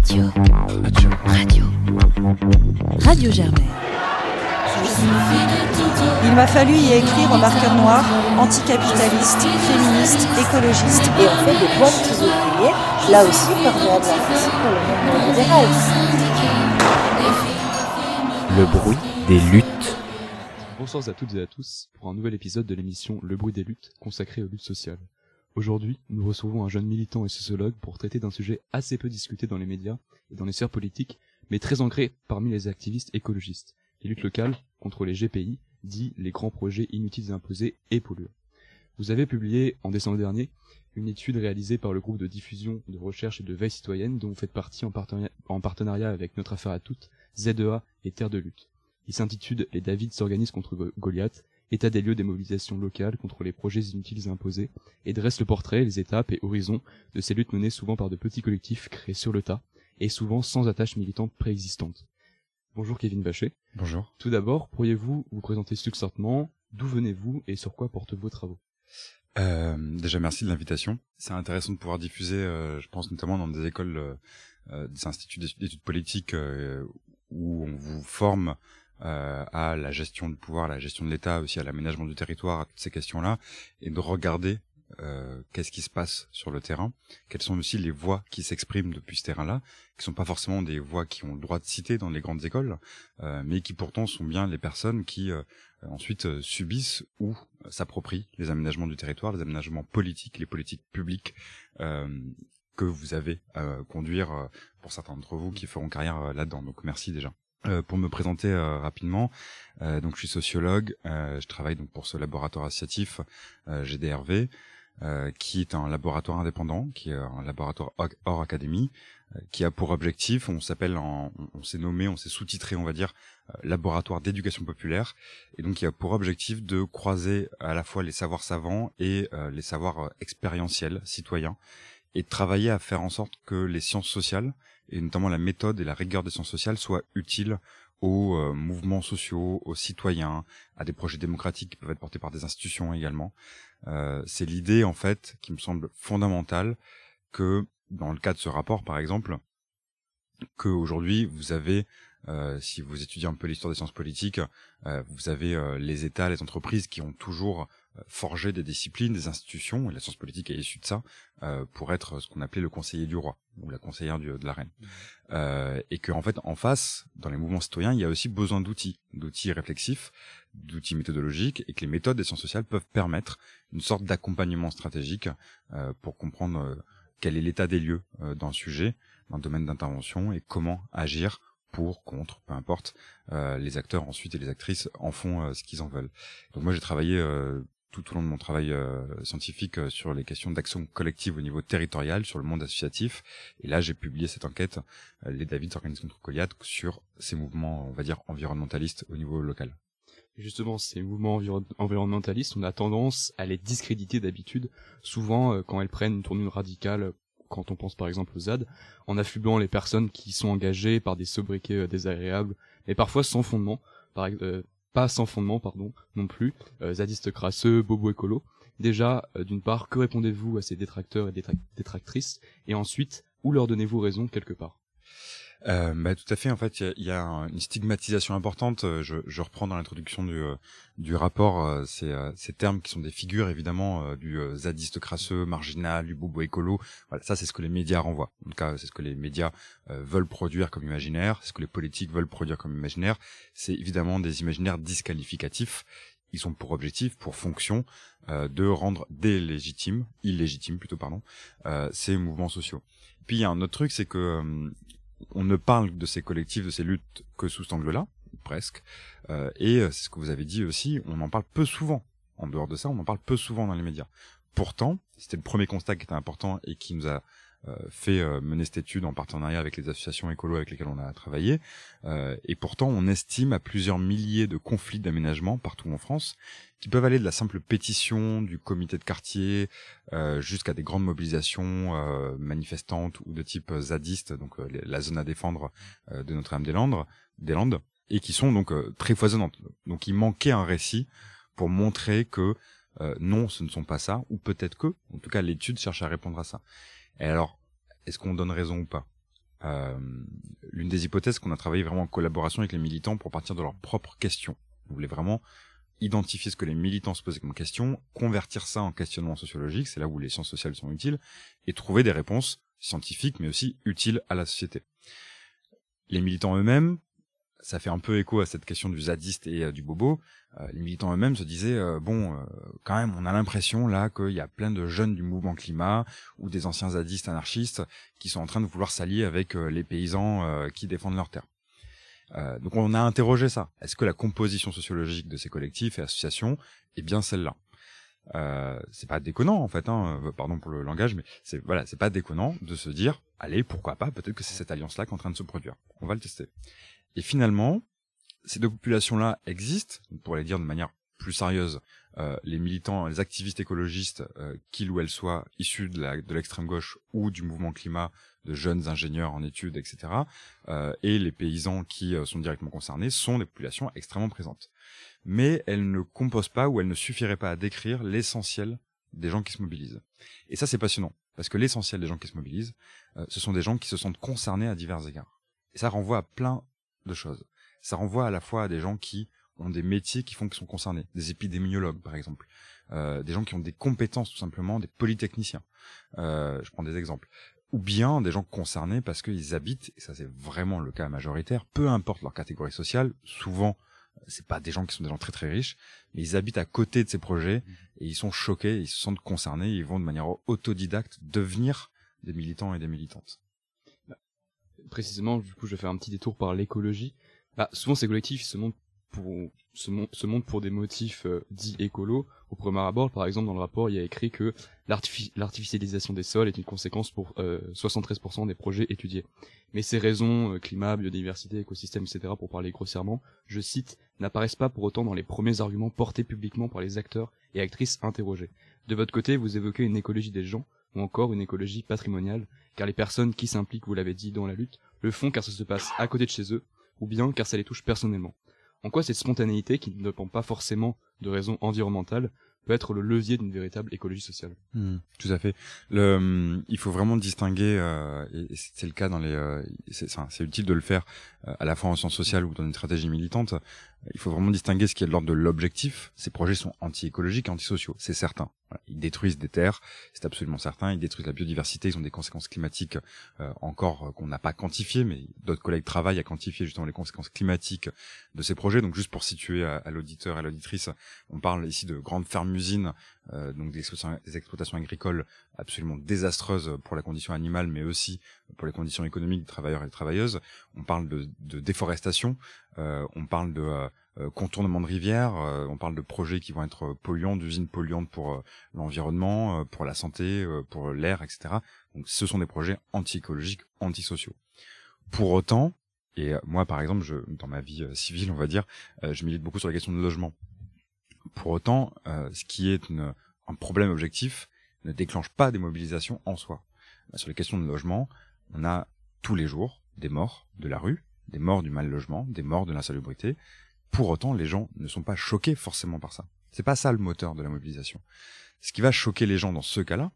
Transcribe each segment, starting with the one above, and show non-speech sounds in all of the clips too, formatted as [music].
Radio. Radio. Radio. Radio Germaine. Il m'a fallu y écrire au marqueur noir, anticapitaliste, féministe, écologiste. Et en fait, des points de ouvriers, là aussi, permet aussi pour le monde libéral. Le bruit des luttes. Bonsoir à toutes et à tous pour un nouvel épisode de l'émission Le bruit des luttes consacrée aux luttes sociales. Aujourd'hui, nous recevons un jeune militant et sociologue pour traiter d'un sujet assez peu discuté dans les médias et dans les sphères politiques, mais très ancré parmi les activistes écologistes, les luttes locales contre les GPI, dit les grands projets inutiles imposés et polluants. Vous avez publié en décembre dernier une étude réalisée par le groupe de diffusion, de recherche et de veille citoyenne dont vous faites partie en partenariat, en partenariat avec Notre Affaire à Toutes, ZEA et Terre de Lutte. Il s'intitule Les David s'organisent contre Goliath état des lieux des mobilisations locales contre les projets inutiles imposés, et dresse le portrait, les étapes et horizons de ces luttes menées souvent par de petits collectifs créés sur le tas, et souvent sans attache militante préexistante. Bonjour Kevin Bachet. Bonjour. Tout d'abord, pourriez-vous vous présenter succinctement D'où venez-vous et sur quoi portent vos travaux? Euh, Déjà, merci de l'invitation. C'est intéressant de pouvoir diffuser, euh, je pense notamment dans des écoles, euh, euh des instituts d'études politiques euh, où on vous forme euh, à la gestion du pouvoir, à la gestion de l'État, aussi à l'aménagement du territoire, à toutes ces questions-là, et de regarder euh, qu'est-ce qui se passe sur le terrain, quelles sont aussi les voix qui s'expriment depuis ce terrain-là, qui sont pas forcément des voix qui ont le droit de citer dans les grandes écoles, euh, mais qui pourtant sont bien les personnes qui euh, ensuite euh, subissent ou s'approprient les aménagements du territoire, les aménagements politiques, les politiques publiques euh, que vous avez à conduire pour certains d'entre vous qui feront carrière là-dedans. Donc merci déjà. Euh, pour me présenter euh, rapidement, euh, donc je suis sociologue, je travaille donc pour ce laboratoire associatif GDRV, qui est un laboratoire indépendant, qui est un laboratoire hors académie, qui a pour objectif, on s'appelle, on, on s'est nommé, on s'est sous-titré, on va dire, laboratoire d'éducation populaire, et donc qui a pour objectif de croiser à la fois les savoirs savants et les savoirs expérientiels, citoyens, et travailler à faire en sorte que les sciences sociales et notamment la méthode et la rigueur des sciences sociales soient utiles aux euh, mouvements sociaux, aux citoyens, à des projets démocratiques qui peuvent être portés par des institutions également. Euh, c'est l'idée en fait qui me semble fondamentale que dans le cas de ce rapport par exemple, que aujourd'hui vous avez euh, si vous étudiez un peu l'histoire des sciences politiques, euh, vous avez euh, les États, les entreprises qui ont toujours forgé des disciplines, des institutions, et la science politique est issue de ça, pour être ce qu'on appelait le conseiller du roi ou la conseillère du, de la reine. Mmh. et que en fait, en face, dans les mouvements citoyens, il y a aussi besoin d'outils, d'outils réflexifs, d'outils méthodologiques, et que les méthodes des sciences sociales peuvent permettre une sorte d'accompagnement stratégique pour comprendre quel est l'état des lieux dans le sujet, dans le domaine d'intervention, et comment agir pour, contre, peu importe, euh, les acteurs ensuite et les actrices en font euh, ce qu'ils en veulent. Donc moi j'ai travaillé euh, tout au long de mon travail euh, scientifique euh, sur les questions d'action collective au niveau territorial, sur le monde associatif. Et là, j'ai publié cette enquête, les David s'organisent contre Goliath, sur ces mouvements, on va dire, environnementalistes au niveau local. Justement, ces mouvements environnementalistes, on a tendance à les discréditer d'habitude, souvent quand elles prennent une tournure radicale quand on pense par exemple aux ZAD, en affluant les personnes qui sont engagées par des sobriquets euh, désagréables, mais parfois sans fondement, par, euh, pas sans fondement pardon, non plus, euh, zadistes crasseux, bobo écolo. Déjà, d'une part, que répondez-vous à ces détracteurs et détractrices, et ensuite, où leur donnez-vous raison quelque part? Euh, bah, tout à fait. En fait, il y, a, une stigmatisation importante. Euh, je, je reprends dans l'introduction du, euh, du rapport euh, ces, ces, termes qui sont des figures évidemment du zadiste crasseux, marginal, du bobo écolo. Voilà, ça c'est ce que les médias renvoient. En tout cas, c'est ce que les médias veulent produire comme imaginaire, c'est ce que les politiques veulent produire comme imaginaire. C'est évidemment des imaginaires disqualificatifs. Ils ont pour objectif, pour fonction, de rendre délégitimes, illégitimes plutôt, pardon, ces mouvements sociaux. Puis il y a un autre truc, c'est que on ne parle de ces collectifs, de ces luttes que sous cet angle-là, presque. Euh, et euh, c'est ce que vous avez dit aussi, on en parle peu souvent. En dehors de ça, on en parle peu souvent dans les médias. Pourtant, c'était le premier constat qui était important et qui nous a fait euh, mener cette étude en partenariat avec les associations écolo avec lesquelles on a travaillé. Euh, et pourtant, on estime à plusieurs milliers de conflits d'aménagement partout en France, qui peuvent aller de la simple pétition du comité de quartier jusqu'à des grandes mobilisations manifestantes ou de type zadiste, donc la zone à défendre de Notre-Dame-des-Landes, des Landes, et qui sont donc très foisonnantes. Donc il manquait un récit pour montrer que non, ce ne sont pas ça, ou peut-être que, en tout cas l'étude cherche à répondre à ça. Et alors, est-ce qu'on donne raison ou pas? Euh, l'une des hypothèses qu'on a travaillé vraiment en collaboration avec les militants pour partir de leurs propres questions. On voulait vraiment identifier ce que les militants se posaient comme question, convertir ça en questionnement sociologique, c'est là où les sciences sociales sont utiles, et trouver des réponses scientifiques mais aussi utiles à la société. Les militants eux-mêmes, ça fait un peu écho à cette question du zadiste et euh, du bobo. Euh, les militants eux-mêmes se disaient euh, bon, quand même, on a l'impression là qu'il y a plein de jeunes du mouvement climat ou des anciens zadistes anarchistes qui sont en train de vouloir s'allier avec les paysans qui défendent leurs terres. donc on a interrogé ça. Est-ce que la composition sociologique de ces collectifs et associations est bien celle-là? C'est pas déconnant en fait, hein, pardon pour le langage, mais c'est voilà, c'est pas déconnant de se dire, allez, pourquoi pas, peut-être que c'est cette alliance-là qui est en train de se produire. On va le tester. Et finalement, ces deux populations-là existent, pour les dire de manière plus sérieuse, euh, les militants, les activistes écologistes, euh, qu'ils ou elles soient issus de l'extrême gauche ou du mouvement climat, de jeunes ingénieurs en études, etc., euh, et les paysans qui euh, sont directement concernés, sont des populations extrêmement présentes. Mais elles ne composent pas ou elles ne suffiraient pas à décrire l'essentiel des gens qui se mobilisent. Et ça, c'est passionnant, parce que l'essentiel des gens qui se mobilisent, euh, ce sont des gens qui se sentent concernés à divers égards. Et ça renvoie à plein de choses. Ça renvoie à la fois à des gens qui ont des métiers qui font qu'ils sont concernés, des épidémiologues par exemple, euh, des gens qui ont des compétences tout simplement, des polytechniciens. Euh, je prends des exemples. Ou bien des gens concernés parce qu'ils habitent, et ça c'est vraiment le cas majoritaire, peu importe leur catégorie sociale, souvent c'est pas des gens qui sont des gens très très riches, mais ils habitent à côté de ces projets et ils sont choqués, ils se sentent concernés, ils vont de manière autodidacte devenir des militants et des militantes précisément, du je vais faire un petit détour par l'écologie. Bah, souvent, ces collectifs se montrent pour se, montrent pour des motifs euh, dits écolos. Au premier abord, par exemple, dans le rapport, il y a écrit que l'artificialisation des sols est une conséquence pour 73% euh, des projets étudiés. Mais ces raisons, euh, climat, biodiversité, écosystème, etc., pour parler grossièrement, je cite, n'apparaissent pas pour autant dans les premiers arguments portés publiquement par les acteurs et actrices interrogés. De votre côté, vous évoquez une écologie des gens, ou encore une écologie patrimoniale, car les personnes qui s'impliquent, vous l'avez dit, dans la lutte, le font car ça se passe à côté de chez eux, ou bien car ça les touche personnellement. En quoi cette spontanéité, qui ne dépend pas forcément de raisons environnementales, peut être le levier d'une véritable écologie sociale? Hmm, tout à fait. Le, il faut vraiment distinguer, euh, et c'est le cas dans les, euh, c'est utile de le faire euh, à la fois en sciences sociales ou dans une stratégie militante. Il faut vraiment distinguer ce qui est de l'ordre de l'objectif. Ces projets sont anti-écologiques antisociaux, c'est certain. Ils détruisent des terres, c'est absolument certain. Ils détruisent la biodiversité, ils ont des conséquences climatiques euh, encore euh, qu'on n'a pas quantifiées, mais d'autres collègues travaillent à quantifier justement les conséquences climatiques de ces projets. Donc juste pour situer à, l'auditeur et à l'auditrice, on parle ici de grandes fermes-usines, euh, donc des exploitations, agricoles absolument désastreuses pour la condition animale, mais aussi pour les conditions économiques des travailleurs et des travailleuses. On parle de, déforestation, on parle de euh, contournement de rivières, euh, on parle de projets qui vont être polluants, d'usines polluantes pour euh, l'environnement, pour la santé, pour l'air, etc. Donc ce sont des projets anti-écologiques, antisociaux. Pour autant, et moi par exemple, je, dans ma vie civile, on va dire, je milite beaucoup sur la question de logement. Pour autant, ce qui est un problème objectif ne déclenche pas des mobilisations en soi. Sur les questions de logement, on a tous les jours des morts de la rue, des morts du mal logement, des morts de l'insalubrité, pour autant, les gens ne sont pas choqués forcément par ça. C'est pas ça le moteur de la mobilisation. Ce qui va choquer les gens dans ce cas-là,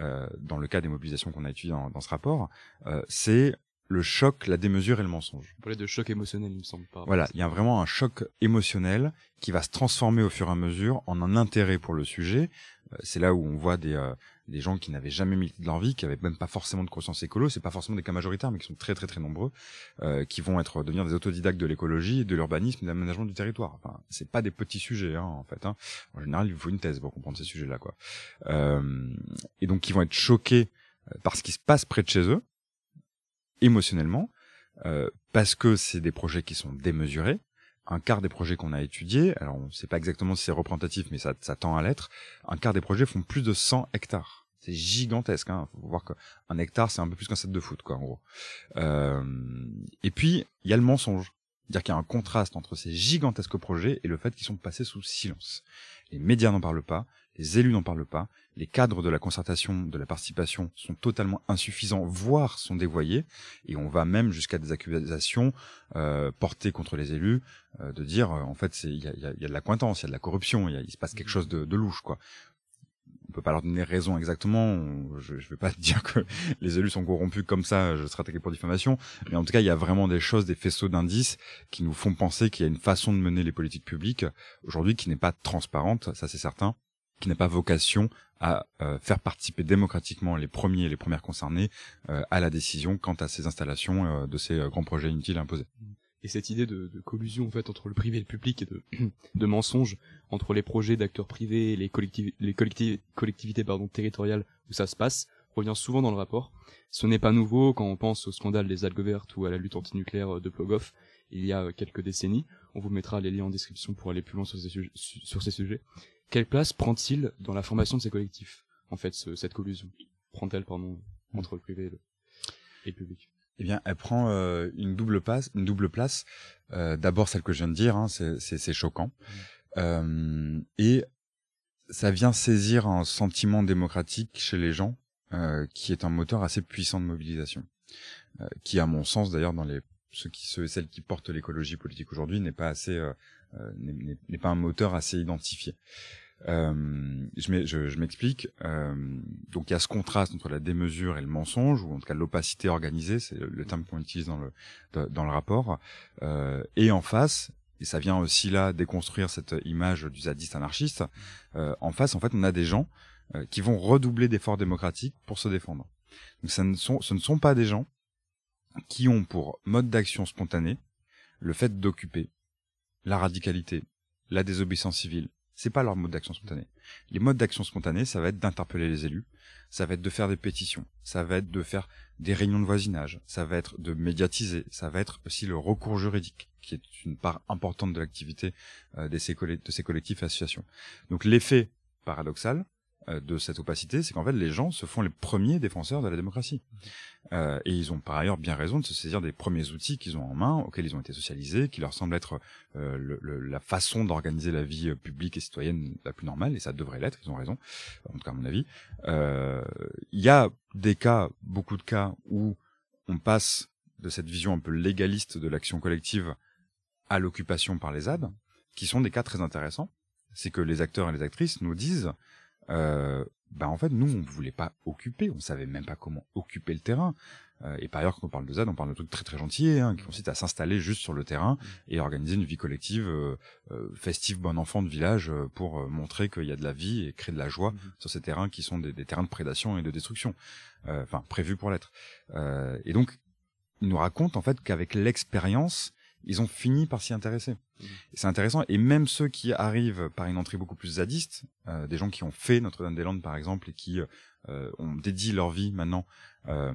euh, dans le cas des mobilisations qu'on a étudiées dans, ce rapport, euh, c'est le choc, la démesure et le mensonge. On parlait de choc émotionnel, il me semble pas. Voilà, il y a vraiment un choc émotionnel qui va se transformer au fur et à mesure en un intérêt pour le sujet. Euh, c'est là où on voit des, euh, des gens qui n'avaient jamais milité de leur vie, qui avaient même pas forcément de conscience écolo, c'est pas forcément des cas majoritaires, mais qui sont très très très nombreux, euh, qui vont être devenir des autodidactes de l'écologie, de l'urbanisme, de l'aménagement du territoire. Enfin, c'est pas des petits sujets, hein, en fait. Hein. En général, il faut une thèse pour comprendre ces sujets-là, quoi. Euh, et donc, qui vont être choqués euh, par ce qui se passe près de chez eux, émotionnellement, euh, parce que c'est des projets qui sont démesurés, un quart des projets qu'on a étudiés, alors on ne sait pas exactement si c'est représentatif, mais ça, ça tend à l'être, un quart des projets font plus de 100 hectares. C'est gigantesque, hein. Faut voir qu'un hectare, c'est un peu plus qu'un set de foot, quoi, en gros. Euh, et puis, il y a le mensonge. C'est-à-dire qu'il y a un contraste entre ces gigantesques projets et le fait qu'ils sont passés sous silence. Les médias n'en parlent pas, les élus n'en parlent pas, les cadres de la concertation, de la participation sont totalement insuffisants, voire sont dévoyés, et on va même jusqu'à des accusations euh, portées contre les élus, euh, de dire, euh, en fait, il y a, y a, de la cointance, il y a de la corruption, il se passe quelque chose de, de louche, quoi. on peut pas leur donner raison exactement. je, ne vais pas [laughs] dire que les élus sont corrompus comme ça. Je serai attaqué pour diffamation. Mais en tout cas, il y a vraiment des choses, des faisceaux d'indices qui nous font penser qu'il y a une façon de mener les politiques publiques aujourd'hui qui n'est pas transparente. Ça, c'est certain qui n'a pas vocation à euh, faire participer démocratiquement les premiers et les premières concernés euh, à la décision quant à ces installations euh, de ces grands projets inutiles imposés. Et cette idée de, de, collusion en fait entre le privé et le public et de, [clears throat] de mensonges entre les projets d'acteurs privés et les, les collectivités pardon, territoriales où ça se passe revient souvent dans le rapport. Ce n'est pas nouveau quand on pense au scandale des algues vertes ou à la lutte antinucléaire de Plogoff il y a quelques décennies. On vous mettra les liens en description pour aller plus loin sur ces sujets. Quelle place prend-il dans la formation de ces collectifs, en fait, cette collusion? Prend-elle, pardon, entre le privé et le, public eh bien, elle prend euh, une double place. Une double place. Euh, D'abord, celle que je viens de dire, hein, c'est choquant, mmh. euh, et ça vient saisir un sentiment démocratique chez les gens, euh, qui est un moteur assez puissant de mobilisation, euh, qui, à mon sens, d'ailleurs, dans les ceux qui ceux et celles qui portent l'écologie politique aujourd'hui, n'est pas assez euh, n'est pas un moteur assez identifié. Euh, je m'explique. Euh, donc il y a ce contraste entre la démesure et le mensonge, ou en tout cas l'opacité organisée, c'est le, terme qu'on utilise dans le dans le rapport. Euh, et en face, et ça vient aussi là déconstruire cette image du zadiste anarchiste. Euh, en face, en fait, on a des gens euh, qui vont redoubler d'efforts démocratiques pour se défendre. Donc ça ne sont, ce ne sont pas des gens qui ont pour mode d'action spontané le fait d'occuper, la radicalité, la désobéissance civile. C'est pas leur mode d'action spontané. Les modes d'action spontanés, ça va être d'interpeller les élus, ça va être de faire des pétitions, ça va être de faire des réunions de voisinage, ça va être de médiatiser, ça va être aussi le recours juridique, qui est une part importante de l'activité euh, de ces collectifs et associations. Donc l'effet paradoxal, de cette opacité, c'est qu'en fait les gens se font les premiers défenseurs de la démocratie. Euh, et ils ont par ailleurs bien raison de se saisir des premiers outils qu'ils ont en main, auxquels ils ont été socialisés, qui leur semblent être euh, le, la façon d'organiser la vie publique et citoyenne la plus normale, et ça devrait l'être, ils ont raison, en tout cas à mon avis. Il y a des cas, beaucoup de cas, où on passe de cette vision un peu légaliste de l'action collective à l'occupation par les ZAD, qui sont des cas très intéressants. C'est que les acteurs et les actrices nous disent euh, bah en fait nous on voulait pas occuper, on savait même pas comment occuper le terrain. Euh, et par ailleurs quand on parle de ZAD, on parle de trucs très très gentils hein, qui consistent à s'installer juste sur le terrain mmh. et organiser une vie collective euh, euh, festive bon enfant de village euh, pour euh, montrer qu'il y a de la vie et créer de la joie mmh. sur ces terrains qui sont des, des, terrains de prédation et de destruction, enfin prévus pour l'être. et donc il nous raconte en fait qu'avec l'expérience ils ont fini par s'y intéresser. Mmh. C'est intéressant. Et même ceux qui arrivent par une entrée beaucoup plus zadiste, euh, des gens qui ont fait Notre-Dame-des-Landes par exemple et qui euh, ont dédié leur vie maintenant euh,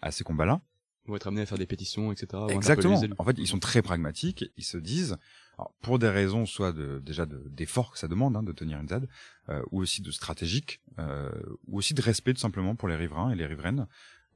à ces combats-là, vont être amenés à faire des pétitions, etc. Exactement. En fait, ils sont très pragmatiques. Ils se disent, alors, pour des raisons soit de déjà d'efforts que ça demande hein, de tenir une ZAD, ou aussi de stratégique, ou aussi de respect tout simplement pour les riverains et les riveraines,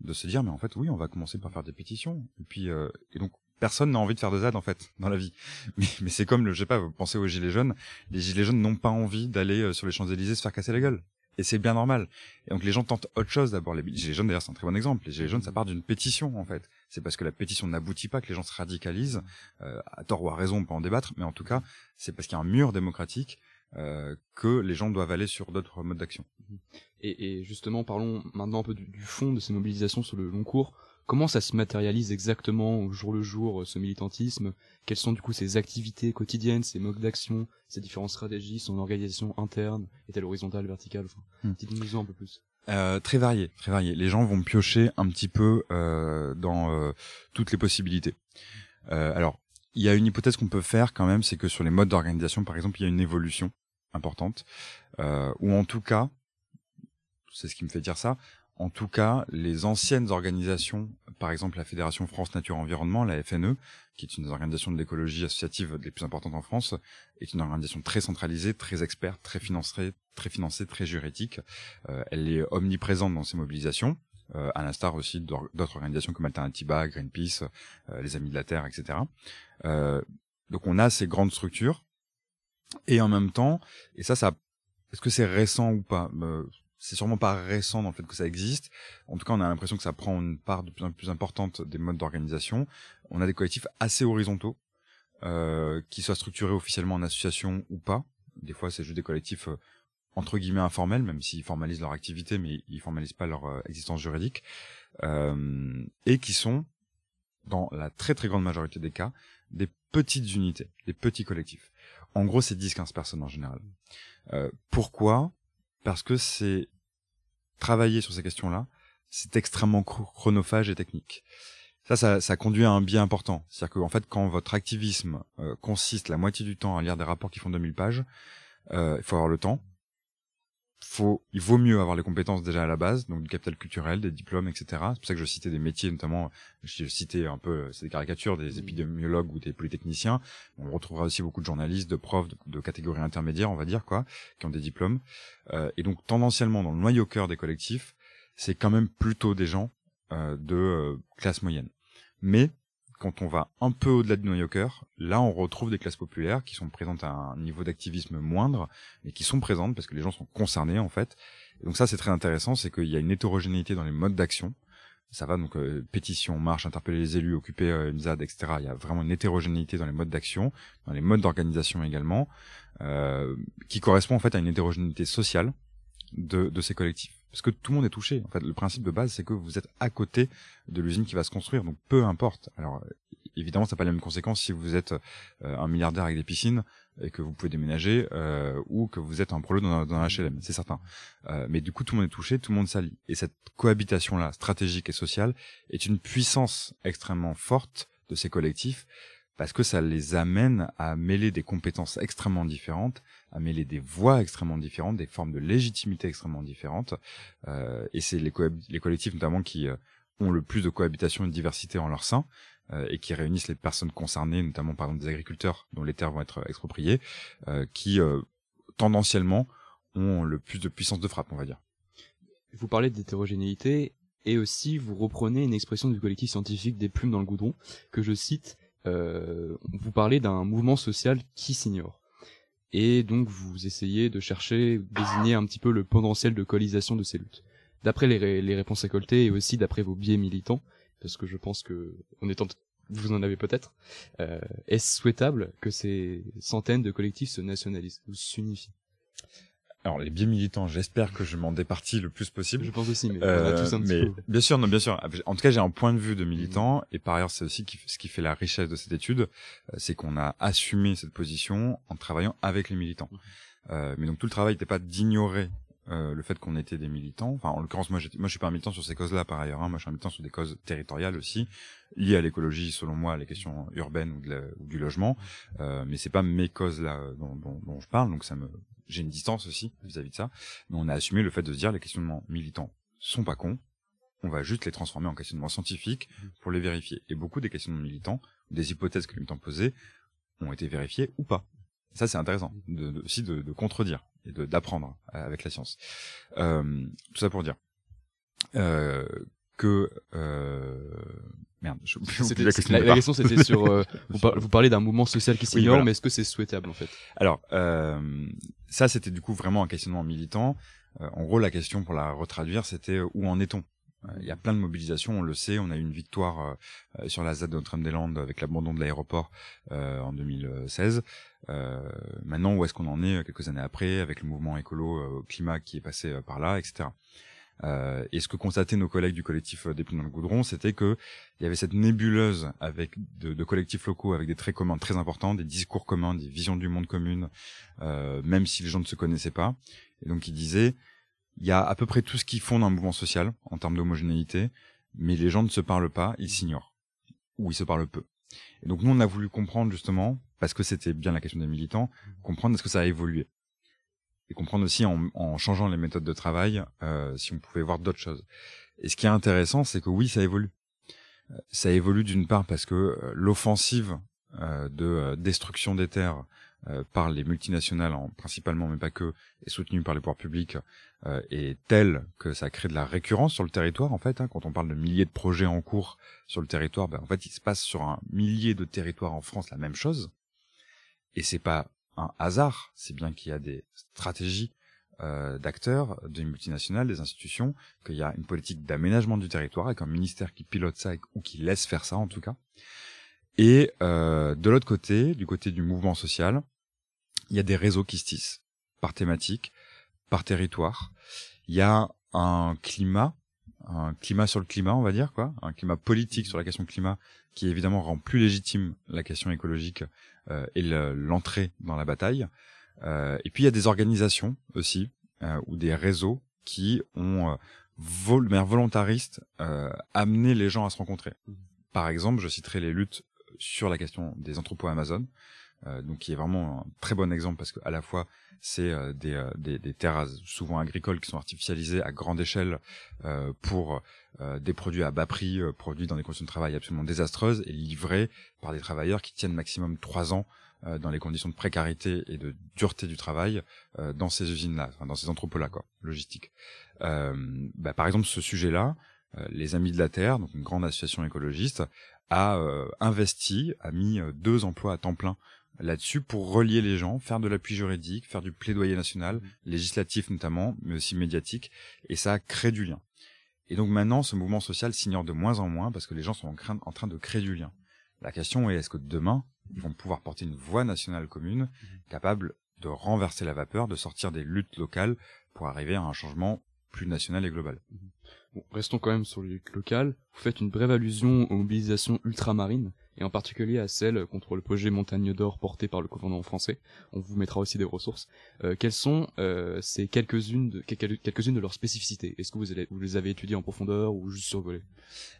de se dire mais en fait oui, on va commencer par faire des pétitions. Et puis euh, et donc personne n'a envie de faire de ZAD en fait dans la vie. Mais, mais c'est comme le, je sais pas, vous pensez aux gilets jaunes. Les gilets jaunes n'ont pas envie d'aller euh, sur les Champs Élysées se faire casser la gueule. Et c'est bien normal. Et donc les gens tentent autre chose d'abord. Les gilets jaunes d'ailleurs c'est un très bon exemple. Les gilets jaunes ça part d'une pétition en fait. C'est parce que la pétition n'aboutit pas que les gens se radicalisent. Euh, à tort ou à raison on peut en débattre, mais en tout cas c'est parce qu'il y a un mur démocratique euh, que les gens doivent aller sur d'autres modes d'action. Et, et, justement parlons maintenant un peu du, du fond de ces mobilisations sur le long cours Comment ça se matérialise exactement au jour le jour, euh, ce militantisme? Quelles sont du coup ses activités quotidiennes, ses modes d'action, ses différentes stratégies, son organisation interne Est-elle horizontale, verticale? Enfin, hmm. Dites-nous un peu plus. Euh, très varié, très varié. Les gens vont piocher un petit peu euh, dans euh, toutes les possibilités. Euh, alors, il y a une hypothèse qu'on peut faire quand même, c'est que sur les modes d'organisation, par exemple, il y a une évolution importante, ou en tout cas, c'est ce qui me fait dire ça, en tout cas, les anciennes organisations, par exemple la Fédération France Nature Environnement, la FNE, qui est une des organisations de l'écologie associative les plus importantes en France, est une organisation très centralisée, très experte, très financée, très financée, très juridique. Euh, elle est omniprésente dans ses mobilisations, euh, à l'instar aussi d'autres organisations comme Alternativa, Greenpeace, euh, les Amis de la Terre, etc. donc on a ces grandes structures, et en même temps, et ça, ça, est-ce que c'est récent ou pas? C'est sûrement pas récent dans le fait que ça existe. En tout cas, on a l'impression que ça prend une part de plus en plus importante des modes d'organisation. On a des collectifs assez horizontaux, euh, qui soient structurés officiellement en association ou pas. Des fois, c'est juste des collectifs euh, entre guillemets informels, même s'ils formalisent leur activité, mais ils formalisent pas leur euh, existence juridique, euh, et qui sont, dans la très très grande majorité des cas, des petites unités, des petits collectifs. En gros, c'est 10-15 personnes en général. Euh, pourquoi? Parce que c'est travailler sur ces questions-là, c'est extrêmement chronophage et technique. Ça, ça, ça, conduit à un biais important. C'est-à-dire qu'en fait, quand votre activisme euh, consiste la moitié du temps à lire des rapports qui font 2000 pages, euh, il faut avoir le temps. Faut, il vaut mieux avoir les compétences déjà à la base, donc du capital culturel, des diplômes, etc. C'est pour ça que je citais des métiers, notamment, je citais un peu, c'est des caricatures, des épidémiologues ou des polytechniciens. On retrouvera aussi beaucoup de journalistes, de profs, de, de catégories intermédiaires, on va dire, quoi, qui ont des diplômes. Euh, et donc, tendanciellement, dans le noyau cœur des collectifs, c'est quand même plutôt des gens euh, de euh, classe moyenne. Mais quand on va un peu au-delà du noyau cœur, là on retrouve des classes populaires qui sont présentes à un niveau d'activisme moindre, mais qui sont présentes parce que les gens sont concernés en fait. Donc ça c'est très intéressant, c'est qu'il y a une hétérogénéité dans les modes d'action. Ça va donc euh, pétition, marche, interpeller les élus, occuper euh, une ZAD, etc. Il y a vraiment une hétérogénéité dans les modes d'action, dans les modes d'organisation également, euh, qui correspond en fait à une hétérogénéité sociale de, de ces collectifs parce que tout le monde est touché. En fait, le principe de base, c'est que vous êtes à côté de l'usine qui va se construire, donc peu importe. Alors, évidemment, ça n'a pas les mêmes conséquences si vous êtes euh, un milliardaire avec des piscines et que vous pouvez déménager, euh, ou que vous êtes un prolo dans, dans un HLM, c'est certain. Euh, mais du coup, tout le monde est touché, tout le monde s'allie. Et cette cohabitation-là, stratégique et sociale, est une puissance extrêmement forte de ces collectifs parce que ça les amène à mêler des compétences extrêmement différentes, à mêler des voix extrêmement différentes, des formes de légitimité extrêmement différentes. Euh, et c'est les, les, collectifs notamment qui euh, ont le plus de cohabitation et de diversité en leur sein euh, et qui réunissent les personnes concernées, notamment par exemple des agriculteurs dont les terres vont être expropriées, euh, qui euh, tendanciellement ont le plus de puissance de frappe, on va dire. Vous parlez d'hétérogénéité et aussi vous reprenez une expression du collectif scientifique des plumes dans le goudron que je cite vous parlez d'un mouvement social qui s'ignore. Et donc vous essayez de chercher, désigner un petit peu le potentiel de coalisation de ces luttes. D'après les, réponses récoltées et aussi d'après vos biais militants, parce que je pense que, vous en avez peut-être, euh, est-ce souhaitable que ces centaines de collectifs se nationalisent ou s'unifient? Alors les biais militants, j'espère que je m'en départis le plus possible. Je pense aussi, mais, euh, tous un mais peu. bien sûr, non, bien sûr. En tout cas, j'ai un point de vue de militant, et par ailleurs, c'est aussi ce qui fait la richesse de cette étude, euh, c'est qu'on a assumé cette position en travaillant avec les militants. Euh, mais donc tout le travail n'était pas d'ignorer euh, le fait qu'on était des militants. Enfin, en l'occurrence, moi, moi, je suis pas un militant sur ces causes-là, par ailleurs. Hein. Moi, je suis un militant sur des causes territoriales aussi, liées à l'écologie, selon moi, à les questions urbaines ou, du logement. Euh, mais c'est pas mes causes-là dont, dont, dont, je parle, donc ça me, j'ai une distance aussi vis-à-vis de ça, mais on a assumé le fait de se dire les questionnements militants sont pas cons, on va juste les transformer en questionnements scientifiques pour les vérifier. Et beaucoup des questionnements militants, des hypothèses que les militants posaient, ont été vérifiées ou pas. Ça, c'est intéressant de, aussi de, de, contredire et d'apprendre avec la science. Euh, tout ça pour dire euh, que euh, Merde, je [laughs] la question. La, question c'était sur euh, [laughs] vous, parlez d'un mouvement social qui s'ignore, mais est-ce que c'est souhaitable en fait? Alors euh, ça c'était du coup vraiment un questionnement militant. Euh, en gros la question pour la retraduire c'était où en est-on? Il y a plein de mobilisations, on le sait, on a eu une victoire sur la ZAD de Notre-Dame-des-Landes avec l'abandon de l'aéroport en 2016. maintenant où est-ce qu'on en est quelques années après avec le mouvement écolo climat qui est passé par là, etc. Euh, et ce que constataient nos collègues du collectif euh, des dans le goudron, c'était que il y avait cette nébuleuse avec de, de, collectifs locaux avec des traits communs très importants, des discours communs, des visions du monde communes, euh, même si les gens ne se connaissaient pas. Et donc ils disaient, il y a à peu près tout ce qui fonde un mouvement social en termes d'homogénéité, mais les gens ne se parlent pas, ils s'ignorent ou ils se parlent peu. Et donc nous on a voulu comprendre justement, parce que c'était bien la question des militants, comprendre est-ce que ça a évolué et comprendre aussi en, en, changeant les méthodes de travail euh, si on pouvait voir d'autres choses. Et ce qui est intéressant, c'est que oui, ça évolue. Euh, ça évolue d'une part parce que euh, l'offensive euh, de destruction des terres par les multinationales, en, principalement, mais pas que, est soutenue par les pouvoirs publics, est telle que ça crée de la récurrence sur le territoire. En fait, hein, quand on parle de milliers de projets en cours sur le territoire, ben, en fait, il se passe sur un millier de territoires en France la même chose. Et c'est pas un hasard, c'est bien qu'il y a des stratégies euh, d'acteurs, des multinationales, des institutions, qu'il y a une politique d'aménagement du territoire avec un ministère qui pilote ça ou qui laisse faire ça en tout cas. Et euh, de l'autre côté, du côté du mouvement social, il y a des réseaux qui se tissent par thématique, par territoire. Il y a un climat, un climat sur le climat, on va dire quoi, un climat politique sur la question climat qui évidemment rend plus légitime la question écologique euh, et l'entrée dans la bataille. Euh, et puis il y a des organisations aussi euh, ou des réseaux qui ont vol de manière volontariste amené les gens à se rencontrer. Mmh. Par exemple, je citerai les luttes sur la question des entrepôts Amazon, euh, donc qui est vraiment un très bon exemple parce que à la fois c'est euh, des, euh, des, des, terres souvent agricoles qui sont artificialisées à grande échelle pour des produits à bas prix, produits dans des conditions de travail absolument désastreuses et livrés par des travailleurs qui tiennent maximum trois ans dans les conditions de précarité et de dureté du travail dans ces usines-là, dans ces entrepôts-là, quoi, logistique. Bah, par exemple, ce sujet-là, les Amis de la Terre, donc une grande association écologiste, a investi, a mis deux emplois à temps plein là-dessus pour relier les gens, faire de l'appui juridique, faire du plaidoyer national, mmh. législatif notamment, mais aussi médiatique, et ça crée du lien. Et donc maintenant, ce mouvement social s'ignore de moins en moins parce que les gens sont en, train de créer du lien. La question est, est-ce que demain, ils vont pouvoir porter une voix nationale commune, mmh. capable de renverser la vapeur, de sortir des luttes locales pour arriver à un changement plus national et global? Mmh. Bon, restons quand même sur les luttes locales. Vous faites une brève allusion aux mobilisations ultramarines et en particulier à celle contre le projet Montagne d'Or porté par le gouvernement français. On vous mettra aussi des ressources. Euh, quelles sont euh, ces quelques-unes de, quelques-unes de leurs spécificités? Est-ce que vous, vous, les avez étudiées en profondeur ou juste survolées?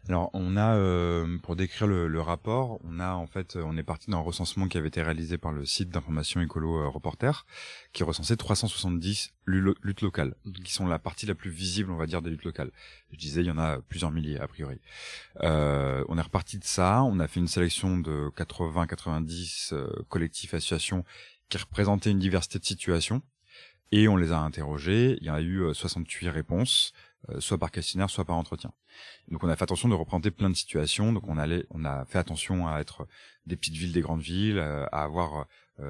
Alors, on a, euh, pour décrire le, le, rapport, on a en fait, on est parti d'un recensement qui avait été réalisé par le site d'information écolo euh, Reporter, qui recensait 370 luttes locales, mhm. qui sont la partie la plus visible, on va dire, des luttes locales. Je disais, il y en a plusieurs milliers a priori. Euh, on est reparti de ça, on a fait une sélection de 80-90 euh, collectifs, associations qui représentaient une diversité de situations, et on les a interrogés. Il y a eu 68 euh, réponses, euh, soit par questionnaire, soit par entretien. Donc on a fait attention de représenter plein de situations. Donc on allait, on a fait attention à être des petites villes, des grandes villes, à avoir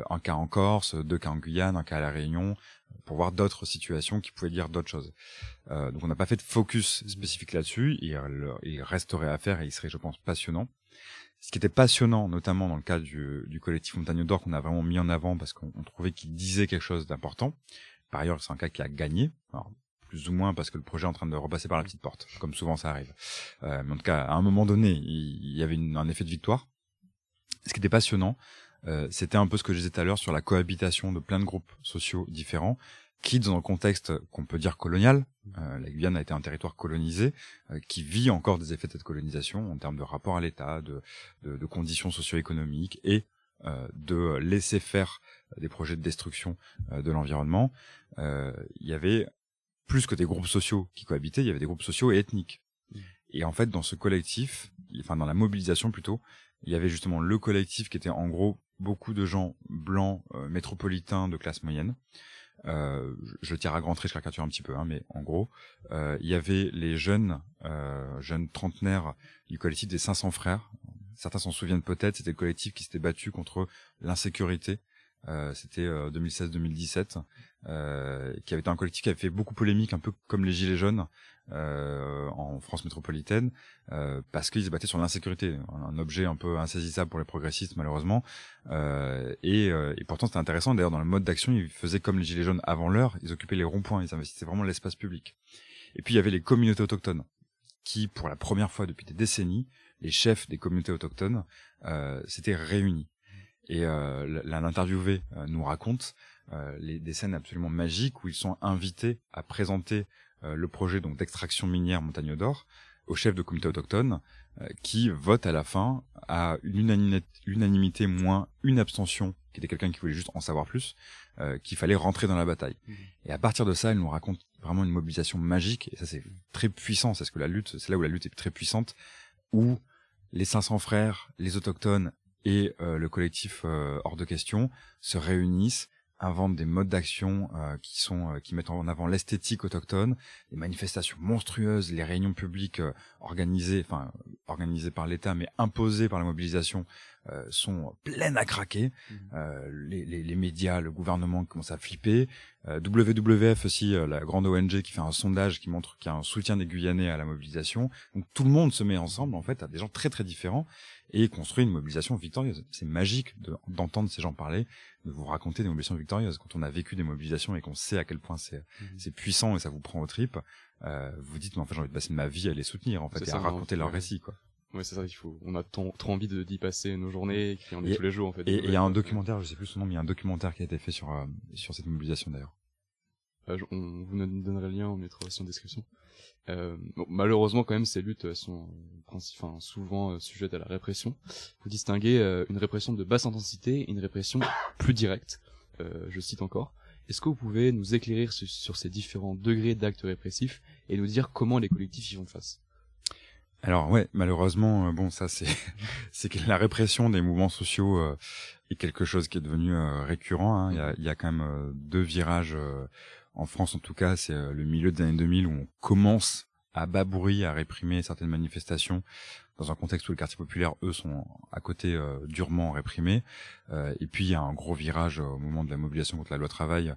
un cas en Corse, deux cas en Guyane, un cas à la Réunion, pour voir d'autres situations qui pouvaient dire d'autres choses. Euh, donc on n'a pas fait de focus spécifique là-dessus. Il, resterait à faire et il serait, je pense, passionnant. Ce qui était passionnant, notamment dans le cas du, collectif Montagne d'Or, qu'on a vraiment mis en avant parce qu'on trouvait qu'il disait quelque chose d'important. Par ailleurs, c'est un cas qui a gagné. Alors, plus ou moins parce que le projet est en train de repasser par la petite porte, comme souvent ça arrive. Euh, mais en tout cas, à un moment donné, il, y avait un effet de victoire. Ce qui était passionnant, euh, c'était un peu ce que je disais tout à l'heure sur la cohabitation de plein de groupes sociaux différents qui, dans un contexte qu'on peut dire colonial, euh, la Guyane a été un territoire colonisé, euh, qui vit encore des effets de cette colonisation en termes de rapport à l'État, de, de, de, conditions socio-économiques et de laisser faire des projets de destruction de l'environnement. Il y avait plus que des groupes sociaux qui cohabitaient, il y avait des groupes sociaux et ethniques. Mmh. Et en fait, dans ce collectif, enfin dans la mobilisation plutôt, il y avait justement le collectif qui était en gros beaucoup de gens blancs euh, métropolitains de classe moyenne. Euh, je, tire à grand trait, je caricature un petit peu, hein, mais en gros, euh, il y avait les jeunes, jeunes trentenaires du collectif des 500 frères. Certains s'en souviennent peut-être, c'était le collectif qui s'était battu contre l'insécurité. C'était 2016-2017, qui avait été un collectif qui avait fait beaucoup polémique, un peu comme les Gilets jaunes, euh, en France métropolitaine euh, parce qu'ils se battaient sur l'insécurité, un objet un peu insaisissable pour les progressistes malheureusement. Euh, et, euh, et, pourtant c'était intéressant. D'ailleurs dans le mode d'action, ils faisaient comme les gilets jaunes avant l'heure, ils occupaient les ronds-points, ils investissaient vraiment l'espace public. Et puis il y avait les communautés autochtones qui, pour la première fois depuis des décennies, les chefs des communautés autochtones euh, s'étaient réunis. Et euh, l'interviewé nous raconte les, des scènes absolument magiques où ils sont invités à présenter euh, le projet donc d'extraction minière Montagne d'Or au chef de comité autochtone euh, qui vote à la fin à une unanimité, moins une abstention qui était quelqu'un qui voulait juste en savoir plus euh, qu'il fallait rentrer dans la bataille mmh. et à partir de ça elle nous raconte vraiment une mobilisation magique et ça c'est très puissant c'est ce que la lutte c'est là où la lutte est très puissante où les 500 frères les autochtones et le collectif hors de question se réunissent inventent des modes d'action euh, qui sont euh, qui mettent en avant l'esthétique autochtone, les manifestations monstrueuses, les réunions publiques euh, organisées, enfin organisées par l'État mais imposées par la mobilisation euh, sont pleines à craquer. Mhm. Euh, les, les, les médias, le gouvernement commence à flipper. Euh, WWF aussi, euh, la grande ONG qui fait un sondage qui montre qu'il y a un soutien des Guyanais à la mobilisation. Donc tout le monde se met ensemble en fait à des gens très très différents et construit une mobilisation victorieuse. C'est magique de- d'entendre ces gens parler, de vous raconter des mobilisations victorieuses. Quand on a vécu des mobilisations et qu'on sait à quel point c'est c'est puissant et ça vous prend aux tripes, euh, vous dites mais en fait j'ai envie de passer ma vie à les soutenir en fait et ça, à raconter leur récit quoi. Ouais, c'est ça, il faut, on a trop envie de, d'y passer nos journées, qui en est Et- tous les jours, en fait. Et il y a un documentaire, je sais plus son nom, mais il y a un documentaire qui a été fait sur euh, sur cette mobilisation d'ailleurs. Euh, on vous nous donnerait le lien, on mettra aussi en description. Euh, bon, malheureusement, quand même, ces luttes elles sont enfin, souvent euh, sujettes à la répression. Vous distinguez euh, une répression de basse intensité et une répression plus directe. Euh, je cite encore. Est-ce que vous pouvez nous éclairer sur, sur ces différents degrés d'actes répressifs et nous dire comment les collectifs y vont face? Alors ouais, malheureusement, euh, bon ça [laughs] c'est que la répression des mouvements sociaux euh, est quelque chose qui est devenu euh, récurrent. hein. Il y, a, quand même deux virages en France en tout cas, c'est le milieu des années 2000 où on commence à bas à réprimer certaines manifestations dans un contexte où les quartiers populaires eux sont à côté durement réprimés. Et puis il y a un gros virage au moment de la mobilisation contre la loi travail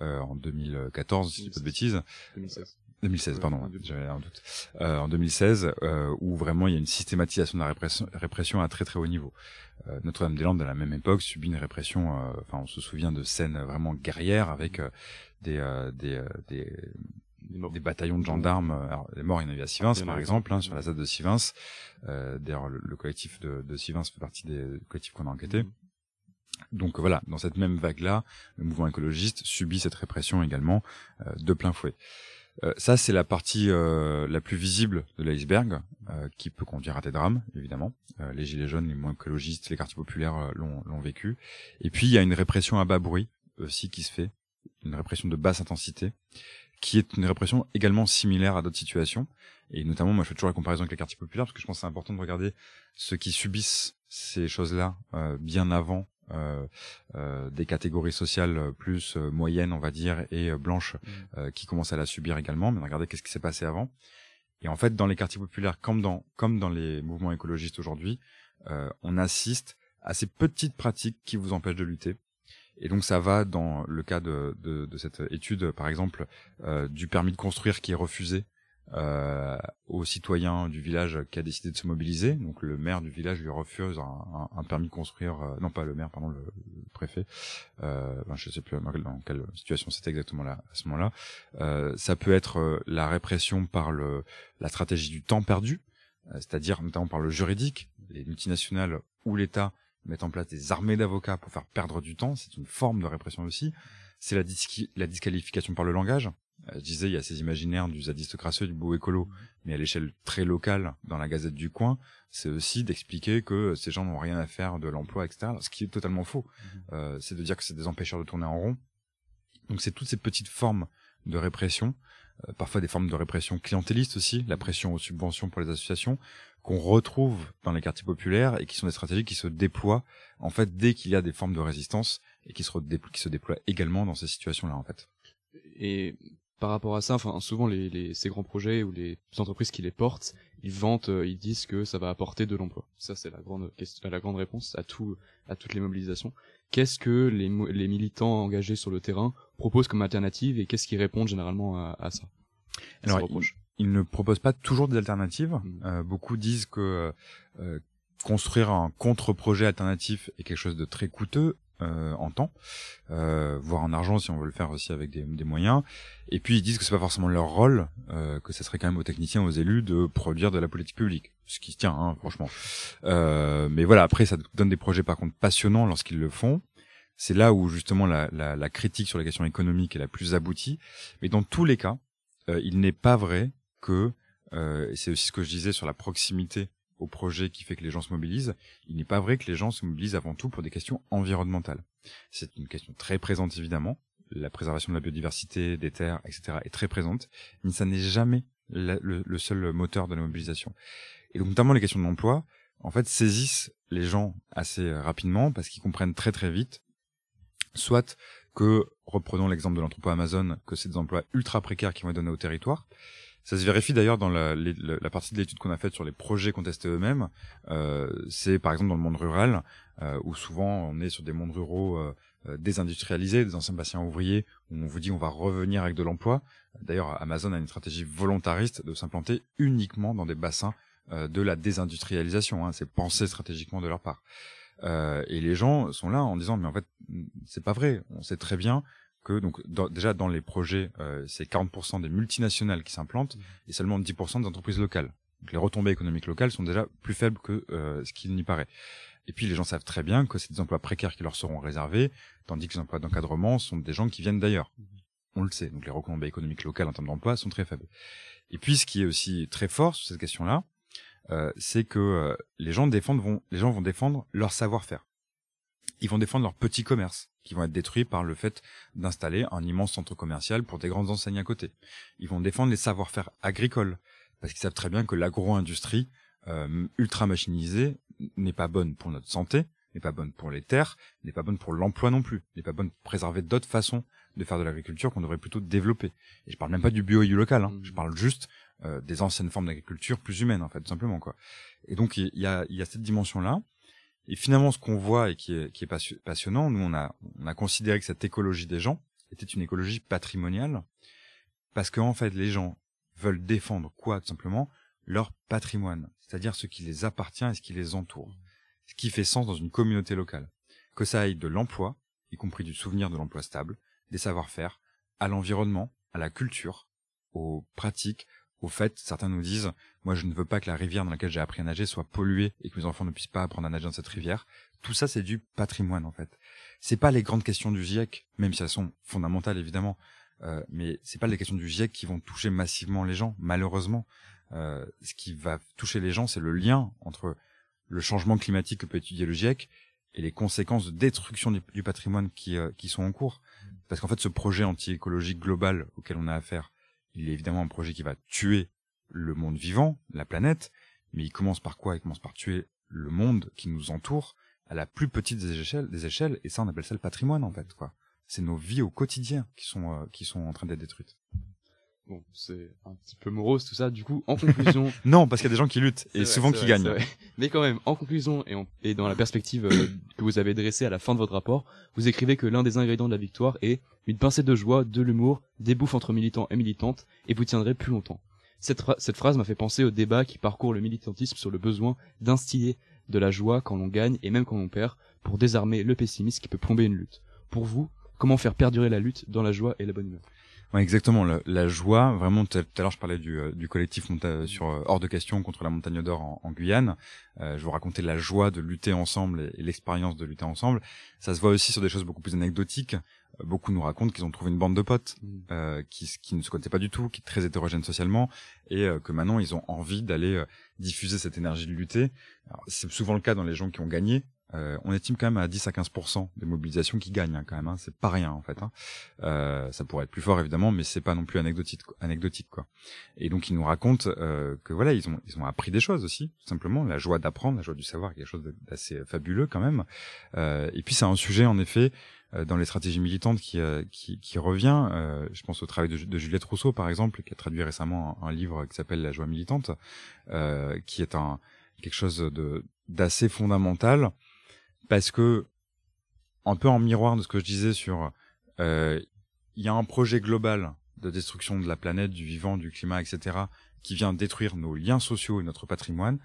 en 2014, si je dis pas de bêtises. 2016. 2016, Ouais, pardon, en ouais, 2016. j'avais un doute. Euh, en 2016, euh, où vraiment il y a une systématisation de la répression, répression à très très haut niveau. Euh, Notre-Dame-des-Landes, à la même époque, subit une répression. euh, Enfin, on se souvient de scènes vraiment guerrières avec euh, des, euh, des, euh, des Des des bataillons de gendarmes. Alors, les morts, il y en a eu à Sivins, par exemple, hein, sur la ZAD de Sivins. Euh, D'ailleurs, le, le collectif de, de Sivins fait partie des collectifs qu'on a enquêtés. Mhm. Donc voilà, dans cette même vague-là, le mouvement écologiste subit cette répression également euh, de plein fouet. Euh, ça, c'est la partie euh, la plus visible de l'iceberg, euh, qui peut conduire à des drames, évidemment. Euh, les gilets jaunes, les mouvements écologistes, les quartiers populaires euh, l'ont vécu. Et puis, il y a une répression à bas bruit aussi qui se fait, une répression de basse intensité, qui est une répression également similaire à d'autres situations. Et notamment, moi, je fais toujours la comparaison avec les quartiers populaires, parce que je pense que c'est important de regarder ceux qui subissent ces choses-là bien avant des catégories sociales euh, plus euh, moyennes, on va dire, et euh, blanches, euh, qui commencent à la subir également. Mais regardez qu'est-ce qui s'est passé avant. Et en fait, dans les quartiers populaires, comme dans comme dans les mouvements écologistes aujourd'hui, euh, on assiste à ces petites pratiques qui vous empêchent de lutter. Et donc ça va dans le cas de, de, de cette étude, par exemple, euh, du permis de construire qui est refusé euh, aux citoyens du village qui a décidé de se mobiliser. Donc le maire du village lui refuse un, permis de construire, euh, non pas le maire, pardon, le, préfet. Euh, ben, je sais plus dans quelle, situation c'était exactement là à ce moment-là. Euh, ça peut être euh, la répression par le, la stratégie du temps perdu, euh, c'est-à-dire notamment par le juridique, les multinationales ou l'État mettent en place des armées d'avocats pour faire perdre du temps. C'est une forme de répression aussi. C'est la disqualification par le langage. Euh, je disais, il y a ces imaginaires du zadiste crasseux, du beau écolo, mais à l'échelle très locale, dans la gazette du coin, c'est aussi d'expliquer que ces gens n'ont rien à faire de l'emploi, etc. Ce qui est totalement faux. Euh, c'est de dire que c'est des empêcheurs de tourner en rond. Donc c'est toutes ces petites formes de répression, euh, parfois des formes de répression clientéliste aussi, la pression aux subventions pour les associations, qu'on retrouve dans les quartiers populaires et qui sont des stratégies qui se déploient en fait dès qu'il y a des formes de résistance et qui se, redéplo- qui se déploient également dans ces situations-là en fait. Et par rapport à ça, enfin souvent les, les ces grands projets ou les entreprises qui les portent, ils vantent, euh, ils disent que ça va apporter de l'emploi. Ça c'est la grande question, la grande réponse à tout à toutes les mobilisations. Qu'est-ce que les militants engagés sur le terrain proposent comme alternative et qu'est-ce qu'ils répondent généralement à, à ça? À Alors, ils ne proposent pas toujours des alternatives. Mm. Euh, beaucoup disent que euh, construire un contre-projet alternatif est quelque chose de très coûteux euh, en temps, euh, voire en argent si on veut le faire aussi avec des, des moyens. Et puis ils disent que c'est pas forcément leur rôle, euh, que ça serait quand même aux techniciens, aux élus de produire de la politique publique, ce qui se tient, hein, franchement. Euh, mais voilà, après ça donne des projets par contre passionnants lorsqu'ils le font. C'est là où justement la, la, la critique sur les questions économiques est la plus aboutie. Mais dans tous les cas, euh, il n'est pas vrai que, euh, et c'est aussi ce que je disais sur la proximité au projet qui fait que les gens se mobilisent, il n'est pas vrai que les gens se mobilisent avant tout pour des questions environnementales. C'est une question très présente évidemment, la préservation de la biodiversité, des terres, etc. est très présente, mais ça n'est jamais le, seul moteur de la mobilisation. Et donc notamment les questions de l'emploi, en fait, saisissent les gens assez rapidement parce qu'ils comprennent très très vite, soit que, reprenons l'exemple de l'entrepôt Amazon, que c'est des emplois ultra précaires qui vont être donnés au territoire, Ça se vérifie d'ailleurs dans la, la, partie de l'étude qu'on a faite sur les projets contestés eux-mêmes. Euh, c'est par exemple dans le monde rural, euh, où souvent on est sur des mondes ruraux euh, euh, désindustrialisés, des anciens bassins ouvriers, où on vous dit on va revenir avec de l'emploi. D'ailleurs, Amazon a une stratégie volontariste de s'implanter uniquement dans des bassins euh, de la désindustrialisation. Hein. C'est pensé stratégiquement de leur part. Euh, et les gens sont là en disant mais en fait c'est pas vrai. On sait très bien que donc déjà dans les projets, euh, c'est 40% des multinationales qui s'implantent et seulement 10% des entreprises locales. Donc les retombées économiques locales sont déjà plus faibles que euh, ce qu'il n'y paraît. Et puis les gens savent très bien que c'est des emplois précaires qui leur seront réservés, tandis que les emplois d'encadrement sont des gens qui viennent d'ailleurs. On le sait. Donc les retombées économiques locales en termes d'emploi sont très faibles. Et puis ce qui est aussi très fort sur cette question-là, euh, c'est que euh, les gens défendent vont, les gens vont défendre leur savoir-faire. Ils vont défendre leur petit commerce qui vont être détruits par le fait d'installer un immense centre commercial pour des grandes enseignes à côté. Ils vont défendre les savoir-faire agricoles, parce qu'ils savent très bien que l'agro-industrie euh, ultra machinisée n'est pas bonne pour notre santé, n'est pas bonne pour les terres, n'est pas bonne pour l'emploi non plus, n'est pas bonne pour préserver d'autres façons de faire de l'agriculture qu'on devrait plutôt développer. Et je parle même pas du bio et du local, hein. Mmh. je parle juste euh, des anciennes formes d'agriculture plus humaines en fait, tout simplement quoi. Et donc il y a, y a cette dimension là et finalement, ce qu'on voit et qui est, passionnant, nous, on a, on a considéré que cette écologie des gens était une écologie patrimoniale, parce qu'en fait, les gens veulent défendre quoi, tout simplement? Leur patrimoine, c'est-à-dire ce qui les appartient et ce qui les entoure, ce qui fait sens dans une communauté locale. Que ça aille de l'emploi, y compris du souvenir de l'emploi stable, des savoir-faire, à l'environnement, à la culture, aux pratiques, au fait, certains nous disent, moi je ne veux pas que la rivière dans laquelle j'ai appris à nager soit polluée et que mes enfants ne puissent pas apprendre à nager dans cette rivière. Tout ça, c'est du patrimoine en fait. C'est pas les grandes questions du GIEC, même si elles sont fondamentales évidemment, euh, mais c'est pas les questions du GIEC qui vont toucher massivement les gens, malheureusement. Euh, ce qui va toucher les gens, c'est le lien entre le changement climatique que peut étudier le GIEC et les conséquences de destruction du, patrimoine qui, euh, qui sont en cours. Parce qu'en fait, ce projet anti-écologique global auquel on a affaire, il est évidemment un projet qui va tuer le monde vivant, la planète, mais il commence par quoi? Il commence par tuer le monde qui nous entoure à la plus petite des échelles, et ça on appelle ça le patrimoine en fait quoi. C'est nos vies au quotidien qui sont euh, qui sont en train d'être détruites. Bon, c'est un petit peu morose tout ça. Du coup, en conclusion. [laughs] non, parce qu'il y a des gens qui luttent et souvent qui gagnent. Mais quand même, en conclusion et, et dans la perspective euh, que vous avez dressée à la fin de votre rapport, vous écrivez que l'un des ingrédients de la victoire est une pincée de joie, de l'humour, des bouffes entre militants et militantes, et vous tiendrez plus longtemps. Cette, cette phrase m'a fait penser au débat qui parcourt le militantisme sur le besoin d'instiller de la joie quand l'on gagne et même quand l'on perd, pour désarmer le pessimisme qui peut plomber une lutte. Pour vous, comment faire perdurer la lutte dans la joie et la bonne humeur? Exactement. La, joie, vraiment, tout à l'heure, je parlais du, euh, du collectif sur euh, Hors de question contre la Montagne d'Or en, en, Guyane. Euh, je vous racontais la joie de lutter ensemble et, l'expérience de lutter ensemble. Ça se voit aussi sur des choses beaucoup plus anecdotiques. beaucoup nous racontent qu'ils ont trouvé une bande de potes qui, qui ne se connaissaient pas du tout, qui est très hétérogène socialement, et que maintenant ils ont envie d'aller diffuser cette énergie de lutter. C'est souvent le cas dans les gens qui ont gagné, euh, on estime quand même à 10 à 15% des mobilisations qui gagnent hein, quand même. Hein. C'est pas rien en fait. Hein. Euh, ça pourrait être plus fort évidemment, mais c'est pas non plus anecdotique, anecdotique quoi. Et donc ils nous racontent euh, que voilà ils ont ils ont appris des choses aussi, tout simplement la joie d'apprendre, la joie du savoir, quelque chose d'assez fabuleux quand même. et puis c'est un sujet en effet dans les stratégies militantes qui qui, qui revient. je pense au travail de, Juliette Rousseau par exemple, qui a traduit récemment un, un livre qui s'appelle La joie militante, qui est un quelque chose de d'assez fondamental parce que un peu en miroir de ce que je disais sur euh, il y a un projet global de destruction de la planète, du vivant, du climat, etc., qui vient détruire nos liens sociaux et notre patrimoine.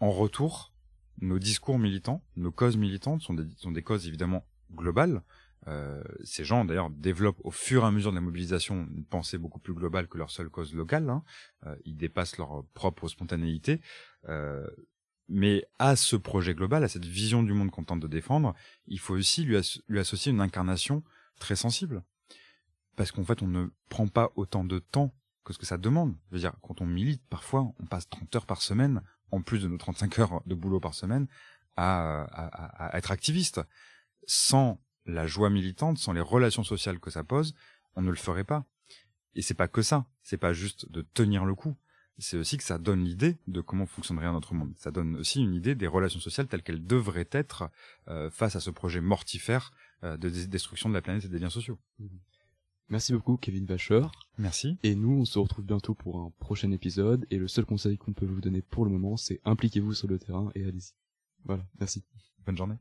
En retour, nos discours militants, nos causes militantes sont des, sont des causes évidemment globales. Euh, ces gens d'ailleurs développent au fur et à mesure de la mobilisation une pensée beaucoup plus globale que leur seule cause locale. Hein. Euh, ils dépassent leur propre spontanéité. Euh, mais à ce projet global, à cette vision du monde qu'on tente de défendre, il faut aussi lui, associer une incarnation très sensible. Parce qu'en fait, on ne prend pas autant de temps que ce que ça demande. Je veux dire, quand on milite, parfois, on passe 30 heures par semaine, en plus de nos 35 heures de boulot par semaine, à, être activiste. Sans la joie militante, sans les relations sociales que ça pose, on ne le ferait pas. Et c'est pas que ça. C'est pas juste de tenir le coup c'est aussi que ça donne l'idée de comment fonctionnerait notre monde. Ça donne aussi une idée des relations sociales telles qu'elles devraient être euh, face à ce projet mortifère euh, de destruction de la planète et des liens sociaux. Mmh. Merci beaucoup Kevin Vacher. Merci. Et nous, on se retrouve bientôt pour un prochain épisode. Et le seul conseil qu'on peut vous donner pour le moment, c'est impliquez-vous sur le terrain et allez-y. Voilà, merci. Bonne journée.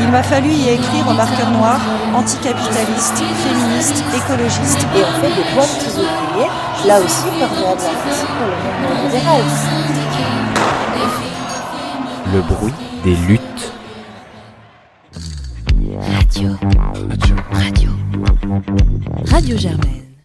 Il m'a fallu y écrire au marqueur noir anticapitaliste, féministe, écologiste. Et on fait des bons petits ouvriers, là aussi en principe pour le libéral. Le bruit des luttes. Radio. Radio. Radio. Radio Germaine.